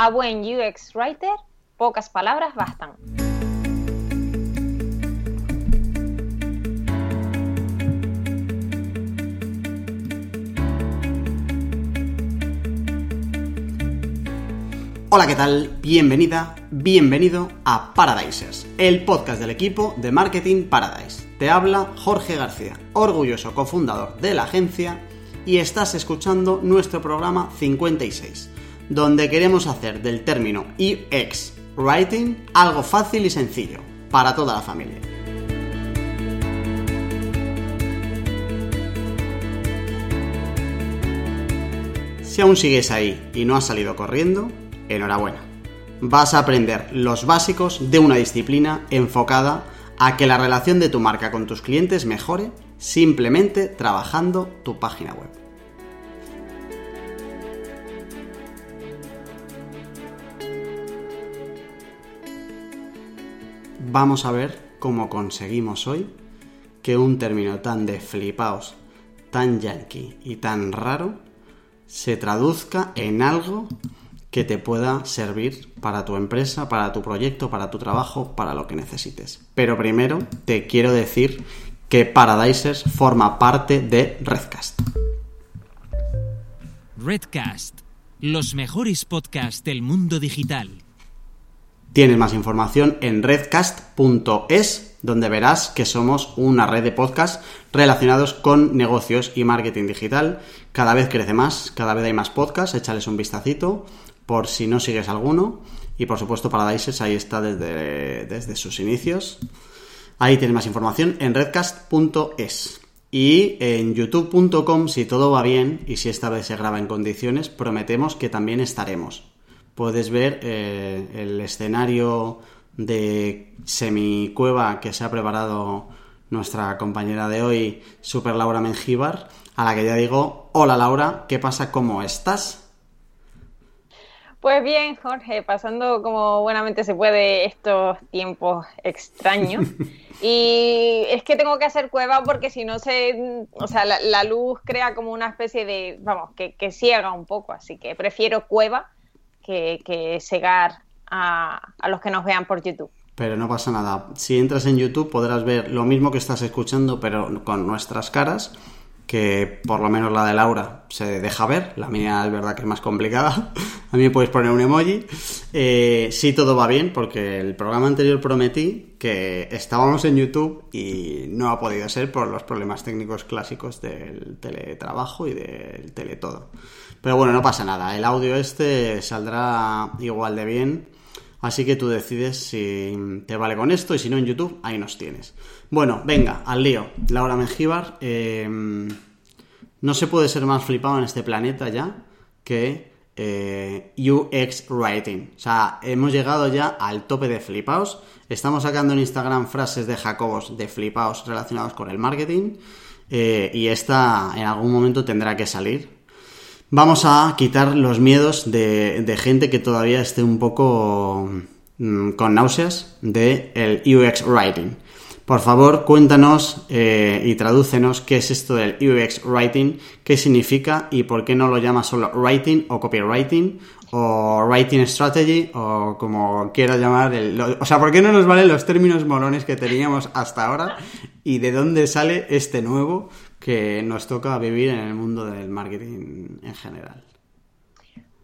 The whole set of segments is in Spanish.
A buen UX Writer, pocas palabras bastan. Hola, ¿qué tal? Bienvenida, bienvenido a Paradisers, el podcast del equipo de Marketing Paradise. Te habla Jorge García, orgulloso cofundador de la agencia, y estás escuchando nuestro programa 56, donde queremos hacer del término UX Writing algo fácil y sencillo para toda la familia. Si aún sigues ahí y no has salido corriendo, enhorabuena. Vas a aprender los básicos de una disciplina enfocada a que la relación de tu marca con tus clientes mejore simplemente trabajando tu página web. Vamos a ver cómo conseguimos hoy que un término tan de flipaos, tan yankee y tan raro se traduzca en algo que te pueda servir para tu empresa, para tu proyecto, para tu trabajo, para lo que necesites. Pero primero te quiero decir que Paradisers forma parte de Redcast. Redcast, los mejores podcasts del mundo digital. Tienes más información en redcast.es, donde verás que somos una red de podcasts relacionados con negocios y marketing digital. Cada vez crece más, cada vez hay más podcasts, échales un vistacito por si no sigues alguno. Y por supuesto, Paradises ahí está desde, desde sus inicios. Ahí tienes más información en redcast.es. Y en youtube.com, si todo va bien y si esta vez se graba en condiciones, prometemos que también estaremos. Puedes ver eh, el escenario de semicueva que se ha preparado nuestra compañera de hoy, Super Laura Mengíbar, a la que ya digo, hola Laura, ¿qué pasa? ¿Cómo estás? Pues bien, Jorge, pasando como buenamente se puede estos tiempos extraños. Y es que tengo que hacer cueva porque si no se, o sea, la, luz crea como una especie de, vamos, que, ciega un poco, así que prefiero cueva que, que cegar a, los que nos vean por YouTube. Pero no pasa nada. Si entras en YouTube podrás ver lo mismo que estás escuchando, pero con nuestras caras que por lo menos la de Laura se deja ver, la mía es verdad que es más complicada, a mí me puedes poner un emoji. Eh, sí, todo va bien, porque el programa anterior prometí que estábamos en YouTube y no ha podido ser por los problemas técnicos clásicos del teletrabajo y del teletodo. Pero bueno, no pasa nada, el audio este saldrá igual de bien Así que tú decides si te vale con esto y si no en YouTube, ahí nos tienes. Bueno, venga, al lío. Laura Mengíbar, em, no se puede ser más flipado en este planeta ya que eh, UX Writing. O sea, hemos llegado ya al tope de flipaos. Estamos sacando en Instagram frases de Jacobos de flipaos relacionados con el marketing. Eh, y esta en algún momento tendrá que salir Vamos a quitar los miedos de, gente que todavía esté un poco mm, con náuseas de el UX Writing. Por favor, cuéntanos eh, y tradúcenos qué es esto del UX Writing, qué significa y por qué no lo llama solo Writing o Copywriting o Writing Strategy o como quieras llamar. El, o sea, ¿por qué no nos valen los términos molones que teníamos hasta ahora y de dónde sale este nuevo? Que nos toca vivir en el mundo del marketing en general?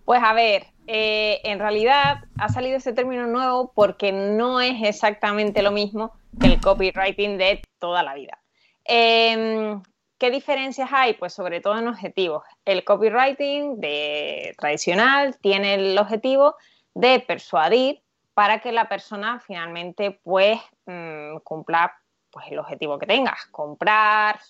Pues a ver, eh, en realidad ha salido ese término nuevo porque no es exactamente lo mismo que el copywriting de toda la vida. Em, ¿Qué diferencias hay? Pues sobre todo en objetivos. El copywriting de, tradicional tiene el objetivo de persuadir para que la persona finalmente pues mm, cumpla pues el objetivo que tengas, comprar,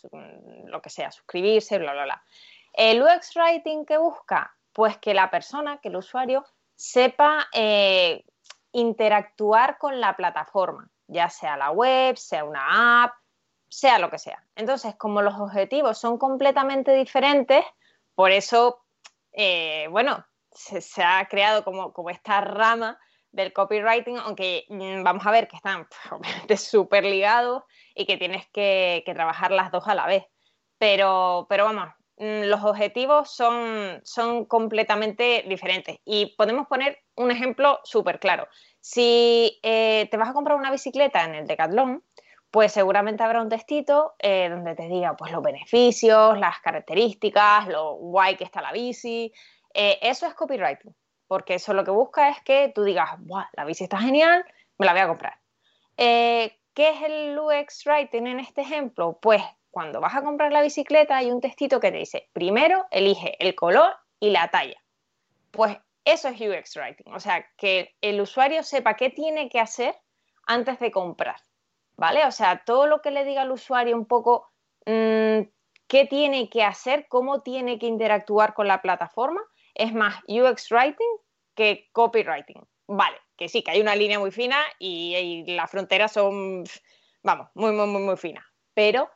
lo que sea, suscribirse, bla, bla, bla. El UX Writing que busca, pues que la persona, que el usuario, sepa eh, interactuar con la plataforma, ya sea la web, sea una app, sea lo que sea. Entonces, como los objetivos son completamente diferentes, por eso, eh, bueno, se, ha creado como, como esta rama del copywriting, aunque mm, vamos a ver que están obviamente súper ligados y que tienes que, trabajar las dos a la vez. Pero, pero vamos, mm, los objetivos son, son completamente diferentes y podemos poner un ejemplo súper claro. Si eh, te vas a comprar una bicicleta en el Decathlon, pues seguramente habrá un textito eh, donde te diga pues, los beneficios, las características, lo guay que está la bici. Eh, eso es copywriting, porque eso lo que busca es que tú digas, la bici está genial, me la voy a comprar. ¿Qué es el UX Writing en este ejemplo? Pues cuando vas a comprar la bicicleta hay un textito que te dice, primero elige el color y la talla. Pues eso es UX Writing, o sea, que el usuario sepa qué tiene que hacer antes de comprar, ¿vale? O sea, todo lo que le diga al usuario un poco mm, qué tiene que hacer, cómo tiene que interactuar con la plataforma, es más UX Writing que copywriting. Vale, que sí, que hay una línea muy fina y, las fronteras son, vamos, muy, muy, muy, muy finas. Pero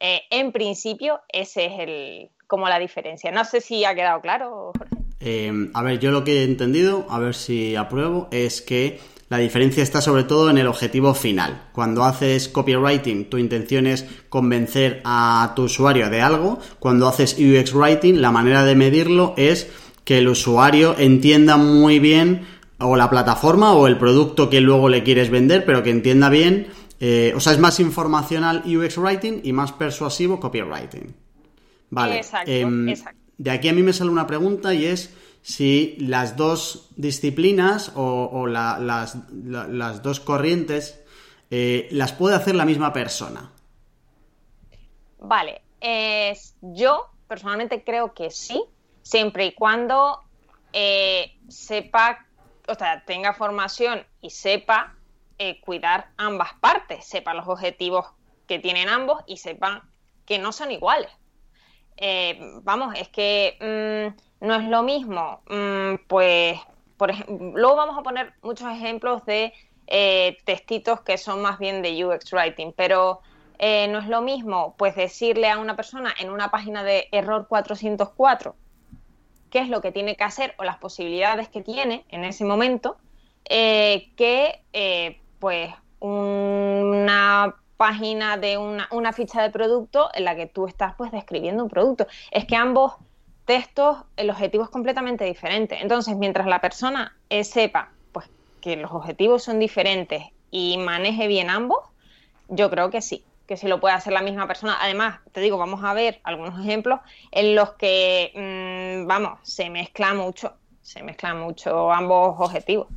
eh, en principio, ese es el, como la diferencia. No sé si ha quedado claro, Jorge. Eh, a ver, yo lo que he entendido, a ver si apruebo, es que la diferencia está sobre todo en el objetivo final. Cuando haces copywriting, tu intención es convencer a tu usuario de algo. Cuando haces UX writing, la manera de medirlo es que el usuario entienda muy bien o la plataforma o el producto que luego le quieres vender, pero que entienda bien. Eh, o sea, es más informacional UX writing y más persuasivo copywriting. Vale. Exacto, em, exacto. De aquí a mí me sale una pregunta y es si las dos disciplinas o, las, dos corrientes eh, las puede hacer la misma persona. Vale, yo personalmente creo que sí, siempre y cuando eh, sepa, o sea, tenga formación y sepa eh, cuidar ambas partes, sepa los objetivos que tienen ambos y sepa que no son iguales. Eh, vamos, es que mm, no es lo mismo, mm, pues, por ejemplo, luego vamos a poner muchos ejemplos de textitos que son más bien de UX Writing, pero no es lo mismo, pues, decirle a una persona en una página de error 404 qué es lo que tiene que hacer o las posibilidades que tiene en ese momento, que, pues, una página de una, una, ficha de producto en la que tú estás pues describiendo un producto. Es que ambos textos, el objetivo es completamente diferente. Entonces, mientras la persona eh, sepa pues que los objetivos son diferentes y maneje bien ambos, yo creo que sí, que sí lo puede hacer la misma persona. Además, te digo, vamos a ver algunos ejemplos en los que, mm, vamos, se mezcla mucho, se mezclan mucho ambos objetivos.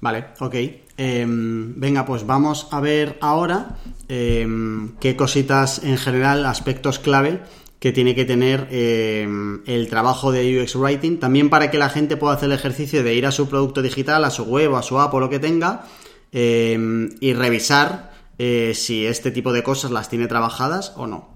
Vale, ok. Em, venga, pues vamos a ver ahora em, qué cositas en general, aspectos clave que tiene que tener em, el trabajo de UX Writing, también para que la gente pueda hacer el ejercicio de ir a su producto digital, a su web, a su app o lo que tenga, y revisar eh, si este tipo de cosas las tiene trabajadas o no.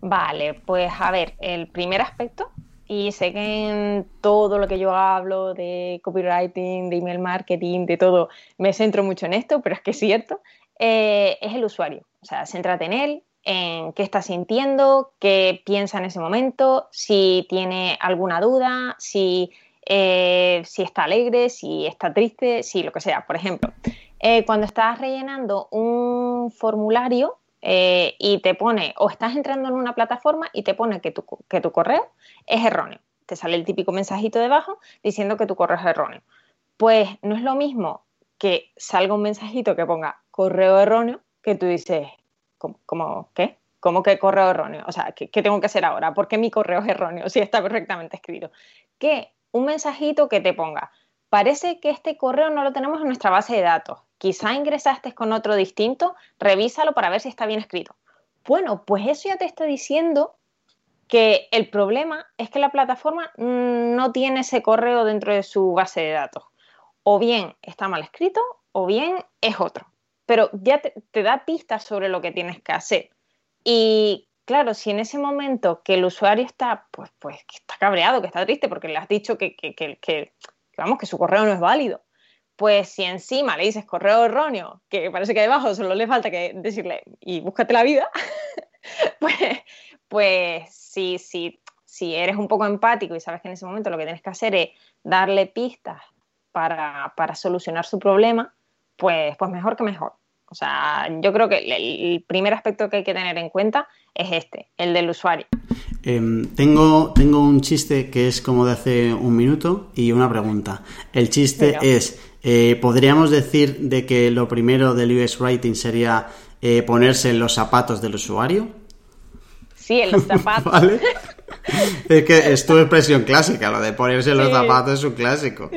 Vale, pues a ver, el primer aspecto y sé que en todo lo que yo hablo de copywriting, de email marketing, de todo, me centro mucho en esto, pero es que es cierto, eh, es el usuario. O sea, céntrate en él, en qué está sintiendo, qué piensa en ese momento, si tiene alguna duda, si, eh, si está alegre, si está triste, si lo que sea. Por ejemplo, eh, cuando estás rellenando un formulario, eh, y te pone, o estás entrando en una plataforma y te pone que tu, que tu correo es erróneo. Te sale el típico mensajito debajo diciendo que tu correo es erróneo. Pues no es lo mismo que salga un mensajito que ponga correo erróneo que tú dices, ¿cómo, qué? ¿Cómo que correo erróneo? O sea, ¿qué, ¿qué, tengo que hacer ahora? ¿Por qué mi correo es erróneo si está correctamente escrito? Que un mensajito que te ponga, parece que este correo no lo tenemos en nuestra base de datos quizá ingresaste con otro distinto, revísalo para ver si está bien escrito. Bueno, pues eso ya te está diciendo que el problema es que la plataforma no tiene ese correo dentro de su base de datos. O bien está mal escrito o bien es otro. Pero ya te, da pistas sobre lo que tienes que hacer. Y claro, si en ese momento que el usuario está, pues, pues que está cabreado, que está triste porque le has dicho que, que, vamos, que su correo no es válido, pues si encima le dices correo erróneo, que parece que debajo solo le falta que decirle y búscate la vida, pues, pues si, si eres un poco empático y sabes que en ese momento lo que tienes que hacer es darle pistas para, solucionar su problema, pues, pues mejor que mejor. O sea, yo creo que el primer aspecto que hay que tener en cuenta es este, el del usuario. Em, tengo, tengo un chiste que es como de hace un minuto y una pregunta. El chiste es, eh, ¿podríamos decir de que lo primero del UX Writing sería eh, ponerse en los zapatos del usuario? Sí, en los zapatos. es que es tu expresión clásica, lo de ponerse los zapatos es un clásico.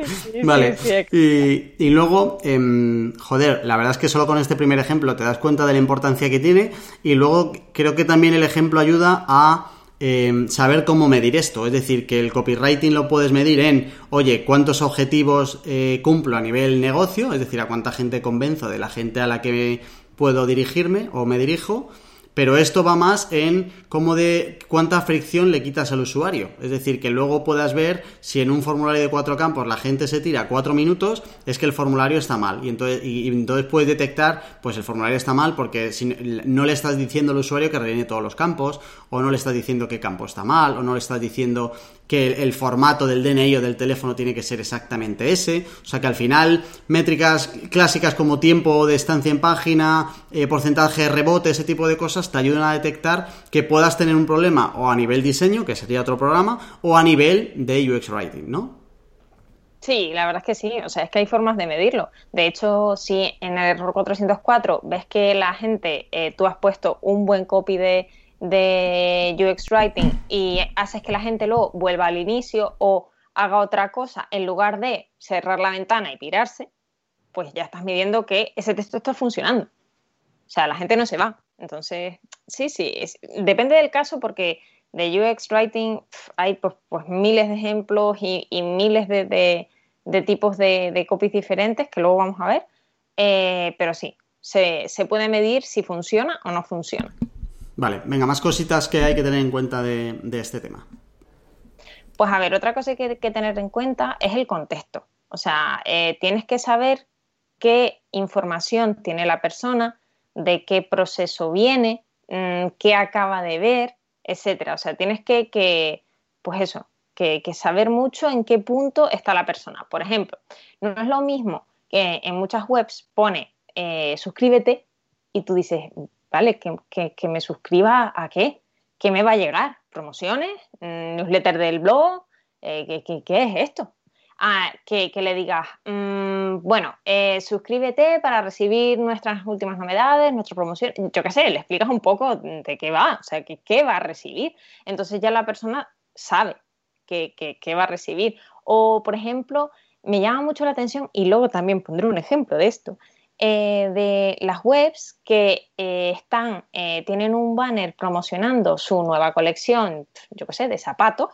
vale. y, luego, em, joder, la verdad es que solo con este primer ejemplo te das cuenta de la importancia que tiene. Y luego creo que también el ejemplo ayuda a em, saber cómo medir esto. Es decir, que el copywriting lo puedes medir en, oye, cuántos objetivos eh, cumplo a nivel negocio, es decir, a cuánta gente convenzo de la gente a la que puedo dirigirme o me dirijo pero esto va más en cómo de cuánta fricción le quitas al usuario. Es decir, que luego puedas ver si en un formulario de cuatro campos la gente se tira cuatro minutos, es que el formulario está mal. Y entonces, y, puedes detectar, pues el formulario está mal porque si no le estás diciendo al usuario que rellene todos los campos, o no le estás diciendo qué campo está mal, o no le estás diciendo que el, formato del DNI o del teléfono tiene que ser exactamente ese. O sea que al final, métricas clásicas como tiempo de estancia en página, eh, porcentaje de rebote, ese tipo de cosas, te ayudan a detectar que puedas tener un problema o a nivel diseño, que sería otro programa, o a nivel de UX Writing, ¿no? Sí, la verdad es que sí, o sea, es que hay formas de medirlo. De hecho, si en el error 404 ves que la gente, eh, tú has puesto un buen copy de de UX Writing y haces que la gente luego vuelva al inicio o haga otra cosa en lugar de cerrar la ventana y pirarse, pues ya estás midiendo que ese texto está funcionando. O sea, la gente no se va. Entonces, sí, sí, depende del caso porque de UX Writing hay pues, pues, miles de ejemplos y, miles de, tipos de, copies diferentes que luego vamos a ver. Eh, pero sí, se puede medir si funciona o no funciona. Vale, venga, más cositas que hay que tener en cuenta de, este tema. Pues a ver, otra cosa que hay que tener en cuenta es el contexto. O sea, eh, tienes que saber qué información tiene la persona, de qué proceso viene, mm, qué acaba de ver, etcétera. O sea, tienes que, pues eso, que, saber mucho en qué punto está la persona. Por ejemplo, no es lo mismo que en muchas webs pone eh, suscríbete y tú dices, Que, me suscriba a qué? ¿Qué me va a llegar? ¿Promociones? Mm, ¿Newsletter del blog? Eh, ¿qué, es esto? Ah, que, le digas, mm, bueno, eh, suscríbete para recibir nuestras últimas novedades, nuestra promoción, yo qué sé, le explicas un poco de qué va, o sea, que, qué va a recibir. Entonces ya la persona sabe qué va a recibir. O, por ejemplo, me llama mucho la atención, y luego también pondré un ejemplo de esto, eh, de las webs que eh, están, eh, tienen un banner promocionando su nueva colección, yo qué sé, de zapatos,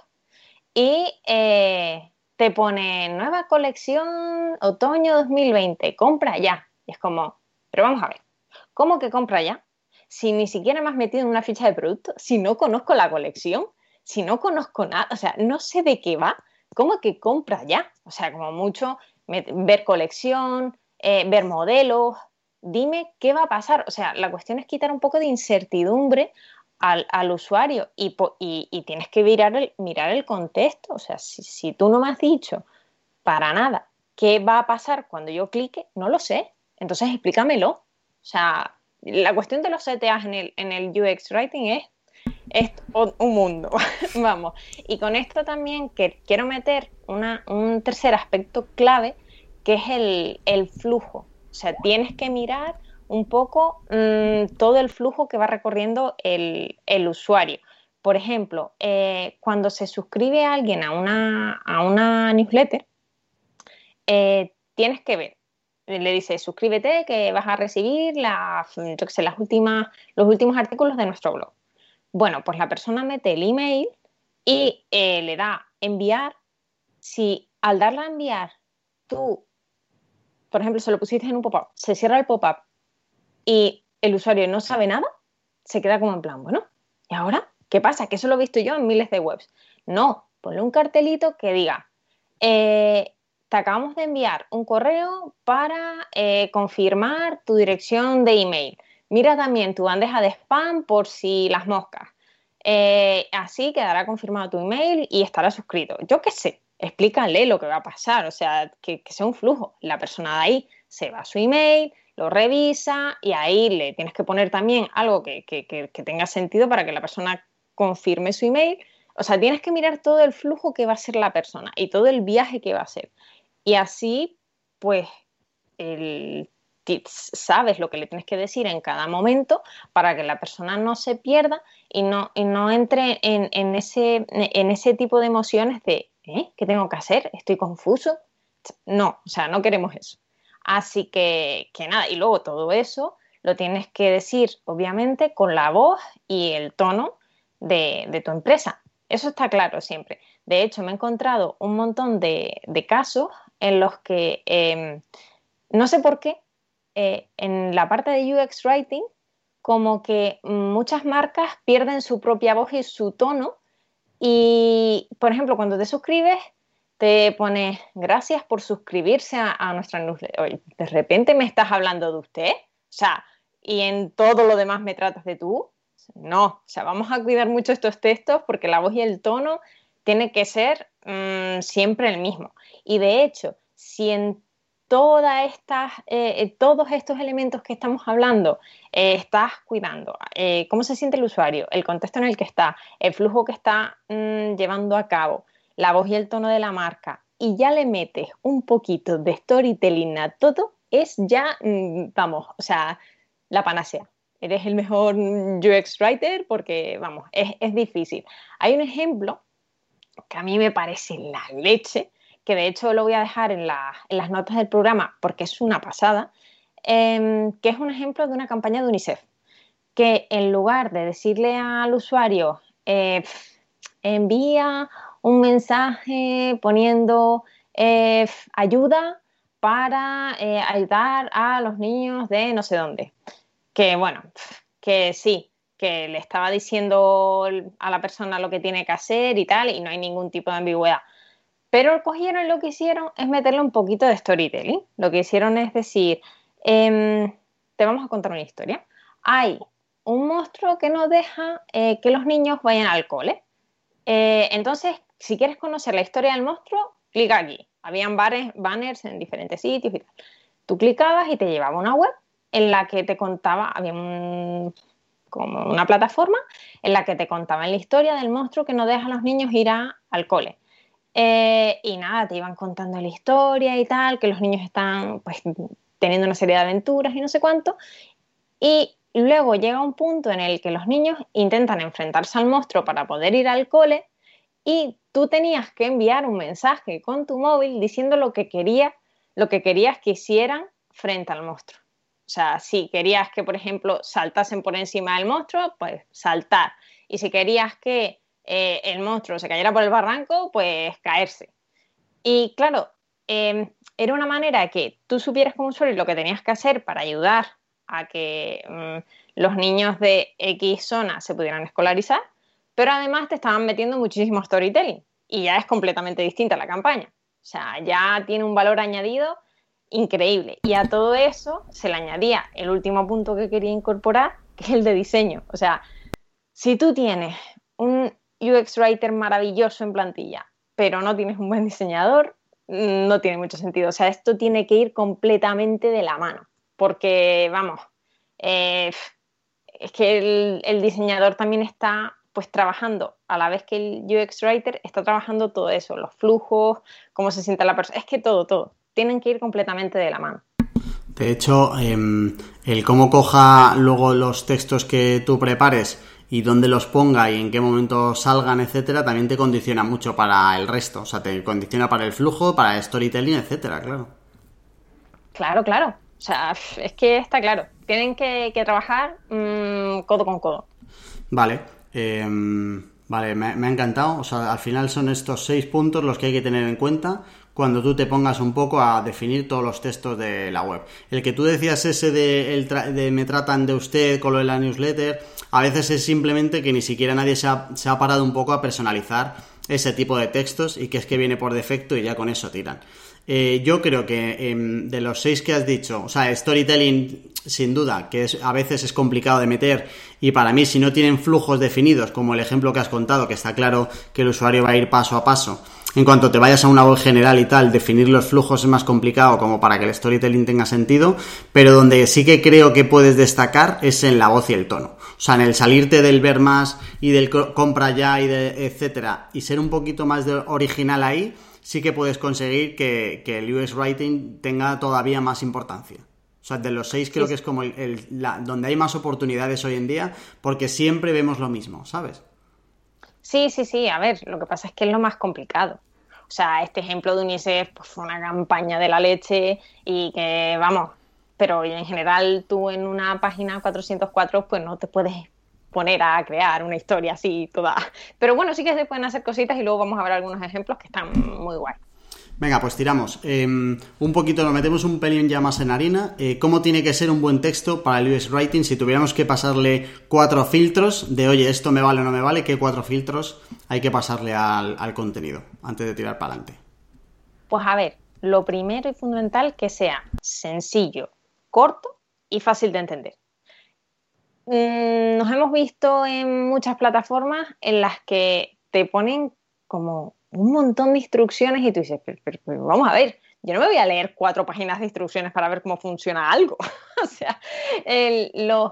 y te pone nueva colección otoño 2020, compra ya. Y es como, pero vamos a ver, ¿cómo que compra ya? Si ni siquiera me has metido en una ficha de producto, si no conozco la colección, si no conozco nada, o sea, no sé de qué va, ¿cómo que compra ya? O sea, como mucho ver colección, eh, ver modelos, dime qué va a pasar. O sea, la cuestión es quitar un poco de incertidumbre al, usuario y, tienes que mirar el, mirar el contexto. O sea, si, tú no me has dicho para nada qué va a pasar cuando yo clique, no lo sé. Entonces explícamelo. O sea, la cuestión de los CTAs en el, en el UX Writing es, es un mundo. Vamos. Y con esto también que quiero meter una, un tercer aspecto clave que es el, flujo. O sea, tienes que mirar un poco mm, todo el flujo que va recorriendo el, usuario. Por ejemplo, eh, cuando se suscribe alguien a una, a una newsletter, eh, tienes que ver, le dices suscríbete que vas a recibir las, las últimas, los últimos artículos de nuestro blog. Bueno, pues la persona mete el email y eh, le da enviar. Si al darle a enviar tú por ejemplo, se lo pusiste en un pop-up, se cierra el pop-up y el usuario no sabe nada, se queda como en plan, bueno, ¿y ahora? ¿Qué pasa? Que eso lo he visto yo en miles de webs. No, ponle un cartelito que diga, eh, te acabamos de enviar un correo para eh, confirmar tu dirección de email. Mira también tu bandeja de spam por si las moscas. Eh, así quedará confirmado tu email y estará suscrito. Yo qué sé, explícale lo que va a pasar, o sea, que, sea un flujo. La persona de ahí se va a su email, lo revisa y ahí le tienes que poner también algo que, tenga sentido para que la persona confirme su email. O sea, tienes que mirar todo el flujo que va a ser la persona y todo el viaje que va a hacer. Y así, pues, el, sabes lo que le tienes que decir en cada momento para que la persona no se pierda y no, no entre en, ese, en ese tipo de emociones de, ¿eh? ¿qué tengo que hacer? ¿Estoy confuso? No, o sea, no queremos eso. Así que, que nada, y luego todo eso lo tienes que decir, obviamente, con la voz y el tono de, tu empresa. Eso está claro siempre. De hecho, me he encontrado un montón de, casos en los que, em, no sé por qué, eh, en la parte de UX Writing, como que muchas marcas pierden su propia voz y su tono. Y, por ejemplo, cuando te suscribes, te pone gracias por suscribirse a, nuestra newsletter. De repente me estás hablando de usted. O sea, y en todo lo demás me tratas de tú. No, o sea, vamos a cuidar mucho estos textos porque la voz y el tono tiene que ser mm, siempre el mismo. Y de hecho, si en todas estas, eh, eh, todos estos elementos que estamos hablando eh, estás cuidando, cómo se siente el usuario, el contexto en el que está, el flujo que está mm, llevando a cabo, la voz y el tono de la marca, y ya le metes un poquito de storytelling a todo, es ya, mm, vamos, o sea, la panacea. Eres el mejor UX writer porque, vamos, es, difícil. Hay un ejemplo que a mí me parece la leche, que de hecho lo voy a dejar en, las notas del programa porque es una pasada, em, que es un ejemplo de una campaña de UNICEF, que en lugar de decirle al usuario, eh, envía un mensaje poniendo eh, ayuda para eh, ayudar a los niños de no sé dónde que bueno, que sí, que le estaba diciendo a la persona lo que tiene que hacer y tal, y no hay ningún tipo de ambigüedad. Pero cogieron lo que hicieron es meterle un poquito de storytelling. Lo que hicieron es decir, em, te vamos a contar una historia. Hay un monstruo que no deja eh, que los niños vayan al cole. Eh, entonces, si quieres conocer la historia del monstruo, clica aquí. Habían banners en diferentes sitios y tal. Tú clicabas y te llevaba a una web en la que te contaba, había como una plataforma en la que te contaban la historia del monstruo que no deja a los niños ir al cole. Eh, y nada, te iban contando la historia y tal, que los niños están pues teniendo una serie de aventuras y no sé cuánto. Y luego llega un punto en el que los niños intentan enfrentarse al monstruo para poder ir al cole y tú tenías que enviar un mensaje con tu móvil diciendo lo que quería, lo que querías que hicieran frente al monstruo. O sea, si querías que, por ejemplo, saltasen por encima del monstruo, pues saltar. Y si querías que eh, el monstruo se cayera por el barranco, pues caerse. Y claro, em, era una manera que tú supieras como usuario lo que tenías que hacer para ayudar a que mm, los niños de X zona se pudieran escolarizar, pero además te estaban metiendo muchísimo storytelling y ya es completamente distinta la campaña. O sea, ya tiene un valor añadido increíble. Y a todo eso se le añadía el último punto que quería incorporar, que es el de diseño. O sea, si tú tienes un UX Writer maravilloso en plantilla, pero no tienes un buen diseñador, no tiene mucho sentido. O sea, esto tiene que ir completamente de la mano. Porque, vamos, eh, es que el, diseñador también está pues trabajando a la vez que el UX Writer está trabajando todo eso, los flujos, cómo se siente la persona, es que todo, todo tienen que ir completamente de la mano. De hecho, em, el cómo coja luego los textos que tú prepares y dónde los ponga y en qué momento salgan, etcétera, también te condiciona mucho para el resto. O sea, te condiciona para el flujo, para el storytelling, etcétera, claro. Claro, claro. O sea, es que está claro. Tienen que, trabajar mm, codo con codo. Vale. Em, vale, me, me ha encantado. O sea, al final son estos seis puntos los que hay que tener en cuenta cuando tú te pongas un poco a definir todos los textos de la web. El que tú decías ese de, me tratan de usted con lo de la newsletter, a veces es simplemente que ni siquiera nadie se ha, parado un poco a personalizar ese tipo de textos y que es que viene por defecto y ya con eso tiran. Eh, yo creo que em, de los seis que has dicho, o sea, storytelling sin duda, que es, a veces es complicado de meter y para mí si no tienen flujos definidos, como el ejemplo que has contado, que está claro que el usuario va a ir paso a paso, en cuanto te vayas a una web general y tal, definir los flujos es más complicado como para que el storytelling tenga sentido, pero donde sí que creo que puedes destacar es en la voz y el tono. O sea, en el salirte del ver más y del compra ya y de etcétera, y ser un poquito más original ahí, sí que puedes conseguir que, el UX Writing tenga todavía más importancia. O sea, de los seis creo que es como el, donde hay más oportunidades hoy en día, porque siempre vemos lo mismo, ¿sabes? Sí, sí, sí. A ver, lo que pasa es que es lo más complicado. O sea, este ejemplo de UNICEF pues, fue una campaña de la leche y que, vamos, pero en general tú en una página 404 pues no te puedes poner a crear una historia así toda. Pero bueno, sí que se pueden hacer cositas y luego vamos a ver algunos ejemplos que están muy guay. Venga, pues tiramos. Em, un poquito, lo metemos un pelín ya más en harina. Eh, ¿Cómo tiene que ser un buen texto para el UX Writing? Si tuviéramos que pasarle cuatro filtros de, oye, esto me vale o no me vale, ¿qué cuatro filtros hay que pasarle al, al contenido antes de tirar para adelante? Pues a ver, lo primero y fundamental que sea sencillo, corto y fácil de entender. Mm, nos hemos visto en muchas plataformas en las que te ponen como un montón de instrucciones y tú dices, pero, vamos a ver, yo no me voy a leer cuatro páginas de instrucciones para ver cómo funciona algo. o sea, los,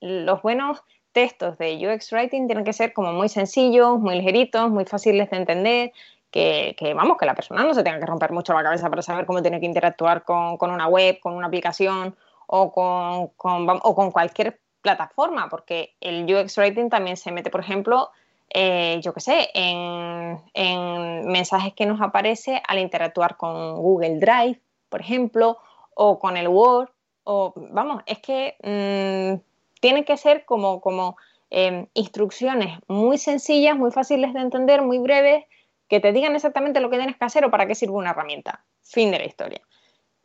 los, buenos textos de UX Writing tienen que ser como muy sencillos, muy ligeritos, muy fáciles de entender, que, vamos, que la persona no se tenga que romper mucho la cabeza para saber cómo tiene que interactuar con, una web, con una aplicación o con, o con cualquier plataforma, porque el UX Writing también se mete, por ejemplo, eh, yo qué sé, en, mensajes que nos aparece al interactuar con Google Drive, por ejemplo, o con el Word, o vamos, es que mm, tiene que ser como, como em, instrucciones muy sencillas, muy fáciles de entender, muy breves, que te digan exactamente lo que tienes que hacer o para qué sirve una herramienta. Fin de la historia.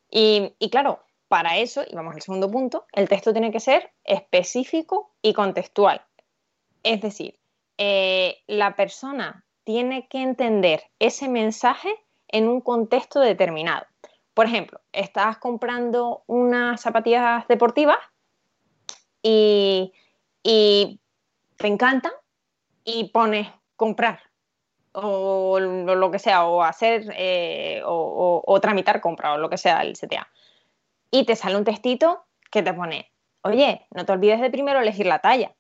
Y, claro, para eso, y vamos al segundo punto, el texto tiene que ser específico y contextual. Es decir, eh, la persona tiene que entender ese mensaje en un contexto determinado. Por ejemplo, estás comprando unas zapatillas deportivas y, te encantan y pones comprar o lo que sea, o hacer eh, o, tramitar compra o lo que sea el CTA. Y te sale un textito que te pone, oye, no te olvides de primero elegir la talla.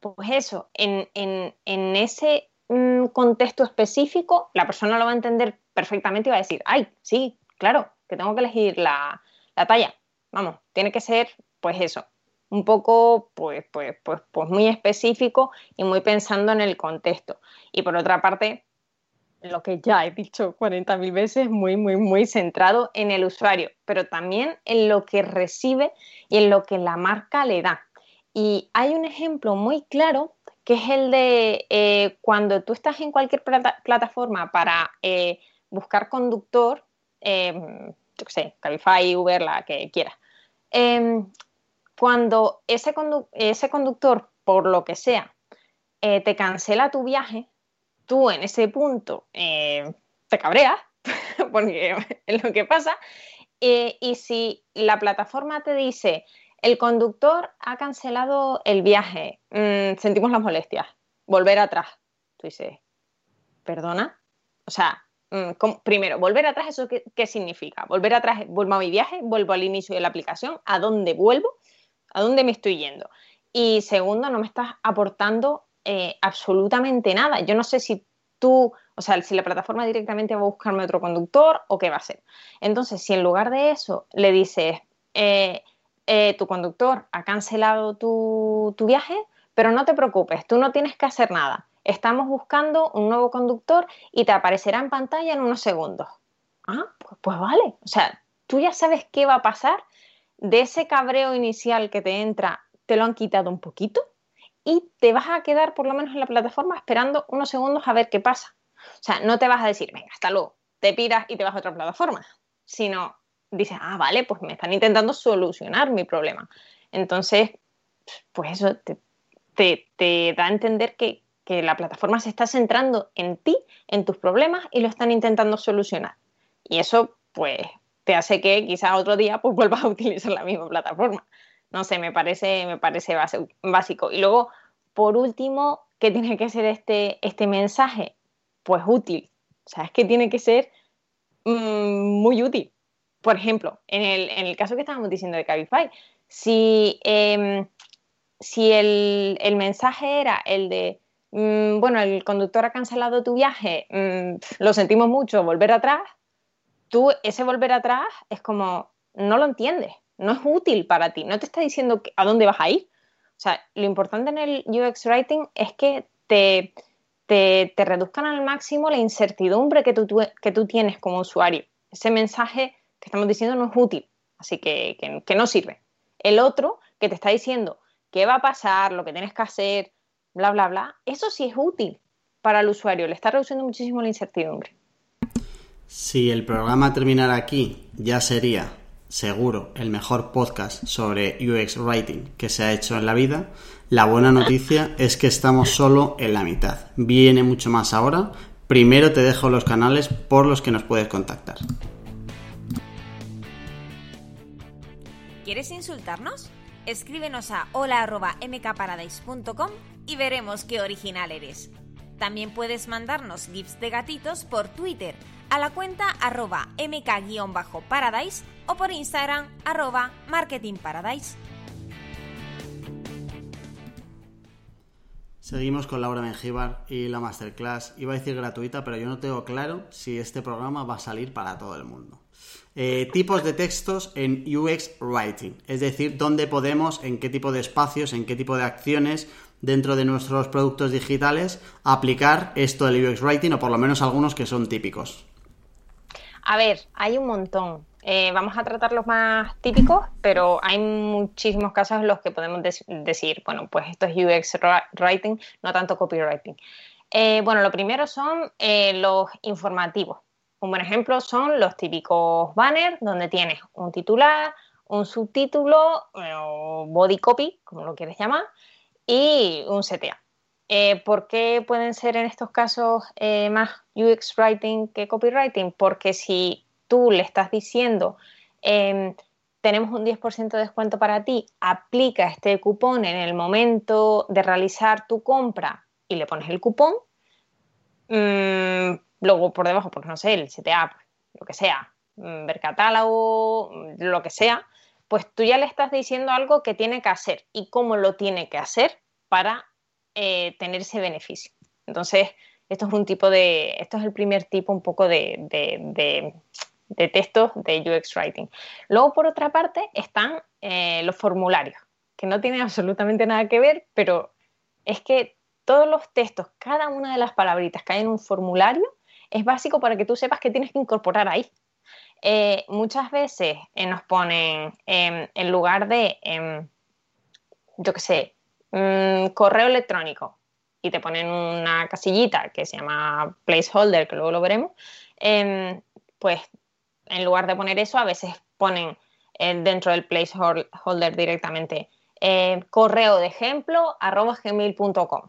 Pues eso, en, ese mm, contexto específico, la persona lo va a entender perfectamente y va a decir, ay, sí, claro, que tengo que elegir la, la talla. Vamos, tiene que ser, pues eso, un poco pues, pues, pues, pues muy específico y muy pensando en el contexto. Y por otra parte, lo que ya he dicho 40.000 veces, muy, muy, muy centrado en el usuario, pero también en lo que recibe y en lo que la marca le da. Y hay un ejemplo muy claro que es el de eh, cuando tú estás en cualquier plataforma para eh, buscar conductor, eh, yo qué sé, Cabify, Uber, la que quieras. Em, cuando ese, conductor, por lo que sea, eh, te cancela tu viaje, tú en ese punto te cabreas, porque es lo que pasa, y si la plataforma te dice, el conductor ha cancelado el viaje, mm, sentimos las molestias, volver atrás, tú dices, ¿perdona? O sea, mm, primero, volver atrás, ¿eso qué, qué, significa? Volver atrás, vuelvo a mi viaje, vuelvo al inicio de la aplicación, ¿a dónde vuelvo? ¿A dónde me estoy yendo? Y segundo, no me estás aportando eh, absolutamente nada. Yo no sé si tú, o sea, si la plataforma directamente va a buscarme otro conductor o qué va a hacer. Entonces, si en lugar de eso le dices, eh, eh, tu conductor ha cancelado tu, viaje, pero no te preocupes, tú no tienes que hacer nada. Estamos buscando un nuevo conductor y te aparecerá en pantalla en unos segundos. Ah, pues, pues vale. O sea, tú ya sabes qué va a pasar de ese cabreo inicial que te entra, te lo han quitado un poquito y te vas a quedar por lo menos en la plataforma esperando unos segundos a ver qué pasa. O sea, no te vas a decir, venga, hasta luego, te piras y te vas a otra plataforma, sino dices, ah, vale, pues me están intentando solucionar mi problema. Entonces, pues eso te, da a entender que, que la plataforma se está centrando en ti, en tus problemas y lo están intentando solucionar. Y eso, pues, te hace que quizás otro día pues vuelvas a utilizar la misma plataforma. No sé, me parece, me parece básico. Y luego, por último, ¿qué tiene que ser este, este mensaje? Pues útil. O sea, es que tiene que ser mm, muy útil. Por ejemplo, en el, en el, caso que estábamos diciendo de Cabify, si em, si el, mensaje era el de, mm, bueno, el conductor ha cancelado tu viaje, mm, lo sentimos mucho, volver atrás, tú ese volver atrás es como, no lo entiendes, no es útil para ti, no te está diciendo a dónde vas a ir. O sea, lo importante en el UX Writing es que te, te, reduzcan al máximo la incertidumbre que tú, que tú tienes como usuario. Ese mensaje que estamos diciendo no es útil, así que, que, no sirve. El otro que te está diciendo qué va a pasar, lo que tienes que hacer, bla, bla, bla, eso sí es útil para el usuario, le está reduciendo muchísimo la incertidumbre. Si el programa terminara aquí, ya sería seguro el mejor podcast sobre UX Writing que se ha hecho en la vida. La buena noticia es que estamos solo en la mitad. Viene mucho más ahora. Primero te dejo los canales por los que nos puedes contactar. ¿Quieres insultarnos? Escríbenos a hola.mkparadise.com y veremos qué original eres. También puedes mandarnos gifs de gatitos por Twitter a la cuenta arroba mk-paradise o por Instagram arroba marketingparadise. Seguimos con Laura Mengíbar y la masterclass. Iba a decir gratuita, pero yo no tengo claro si este programa va a salir para todo el mundo. Eh, tipos de textos en UX Writing, es decir, dónde podemos, en qué tipo de espacios, en qué tipo de acciones dentro de nuestros productos digitales aplicar esto del UX Writing o por lo menos algunos que son típicos. A ver, hay un montón. Eh, vamos a tratar los más típicos, pero hay muchísimos casos en los que podemos decir, bueno, pues esto es UX Writing, no tanto copywriting. Eh, bueno, lo primero son los informativos. Un buen ejemplo son los típicos banners donde tienes un titular, un subtítulo o body copy, como lo quieres llamar, y un CTA. Eh, ¿Por qué pueden ser en estos casos eh, más UX writing que copywriting? Porque si tú le estás diciendo, em, tenemos un 10% de descuento para ti, aplica este cupón en el momento de realizar tu compra y le pones el cupón, mm, luego por debajo, pues no sé, el CTA, lo que sea, mm, ver catálogo, mm, lo que sea, pues tú ya le estás diciendo algo que tiene que hacer y cómo lo tiene que hacer para eh, tener ese beneficio. Entonces, esto es un tipo de, esto es el primer tipo un poco de, de, de, textos de UX Writing. Luego, por otra parte, están eh, los formularios, que no tienen absolutamente nada que ver, pero es que todos los textos, cada una de las palabritas que hay en un formulario, es básico para que tú sepas que tienes que incorporar ahí. Eh, muchas veces nos ponen en lugar de, em, yo qué sé, Mm, correo electrónico y te ponen una casillita que se llama placeholder, que luego lo veremos, em, pues en lugar de poner eso, a veces ponen eh, dentro del placeholder directamente eh, correo de ejemplo arroba gmail.com.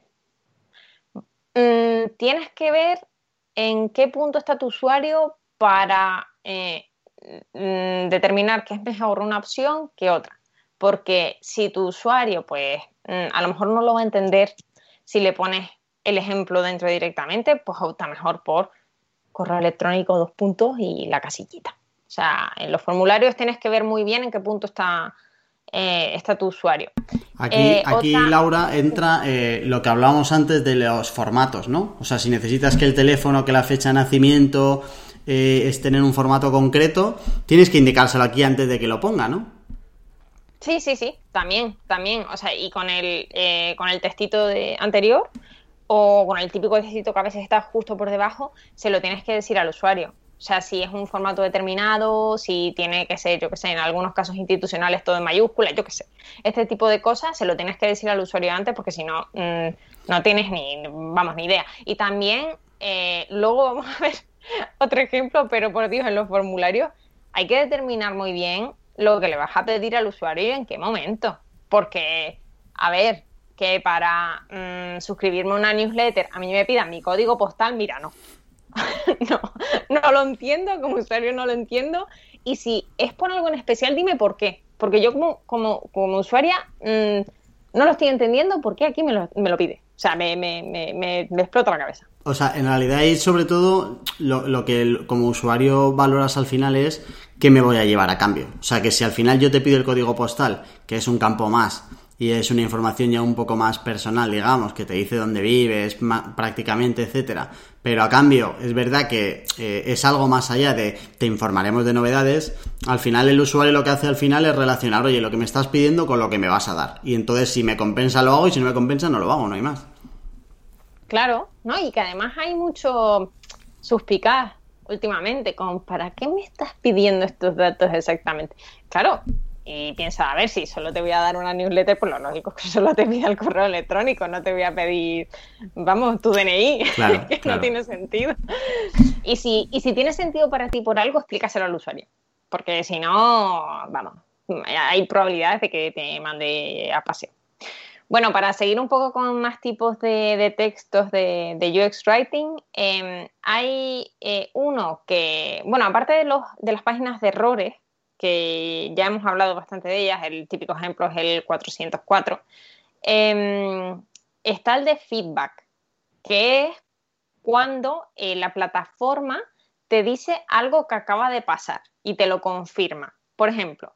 Mm, tienes que ver en qué punto está tu usuario para eh, mm, determinar que es mejor una opción que otra. Porque si tu usuario pues Mm, a lo mejor no lo va a entender si le pones el ejemplo dentro directamente, pues opta mejor por correo electrónico, dos puntos y la casillita. O sea, en los formularios tienes que ver muy bien en qué punto está, eh, está tu usuario. Aquí, eh, aquí Laura, entra eh, lo que hablábamos antes de los formatos, ¿no? O sea, si necesitas que el teléfono, que la fecha de nacimiento estén en un formato concreto, tienes que indicárselo aquí antes de que lo ponga, ¿no? Sí, sí, sí, también, también. O sea, y con el, eh, con el textito de anterior o con el típico textito que a veces está justo por debajo, se lo tienes que decir al usuario. O sea, si es un formato determinado, si tiene que ser, yo qué sé, en algunos casos institucionales todo en mayúsculas, yo qué sé. Este tipo de cosas se lo tienes que decir al usuario antes porque si no, mm, no tienes ni, vamos, ni idea. Y también, eh, luego vamos a ver otro ejemplo, pero por Dios, en los formularios hay que determinar muy bien lo que le vas a pedir al usuario y en qué momento. Porque, a ver, que para mm, suscribirme a una newsletter a mí me pidan mi código postal, mira, no. no, no lo entiendo, como usuario no lo entiendo. Y si es por algo en especial, dime por qué. Porque yo como, como, como usuaria mm, no lo estoy entendiendo, ¿por qué aquí me lo, me lo pide? O sea, me, me, me, me, explota la cabeza. O sea, en realidad y sobre todo lo, lo que como usuario valoras al final es qué me voy a llevar a cambio. O sea, que si al final yo te pido el código postal, que es un campo más, y es una información ya un poco más personal, digamos, que te dice dónde vives prácticamente, etcétera. Pero a cambio, es verdad que eh, es algo más allá de te informaremos de novedades. Al final, el usuario lo que hace al final es relacionar, oye, lo que me estás pidiendo con lo que me vas a dar. Y entonces, si me compensa, lo hago y si no me compensa, no lo hago, no hay más. Claro, ¿no? Y que además hay mucho suspicaz últimamente con ¿para qué me estás pidiendo estos datos exactamente? Claro, y piensa, a ver, si solo te voy a dar una newsletter, pues lo lógico es que solo te pida el correo electrónico, no te voy a pedir, vamos, tu DNI, que no tiene sentido. Y si, y si tiene sentido para ti por algo, explícaselo al usuario, porque si no, vamos, hay probabilidades de que te mande a paseo. Bueno, para seguir un poco con más tipos de, textos de, UX Writing, em, hay eh, uno que, bueno, aparte de, los, de las páginas de errores, que ya hemos hablado bastante de ellas, el típico ejemplo es el 404, em, está el de feedback, que es cuando eh, la plataforma te dice algo que acaba de pasar y te lo confirma. Por ejemplo,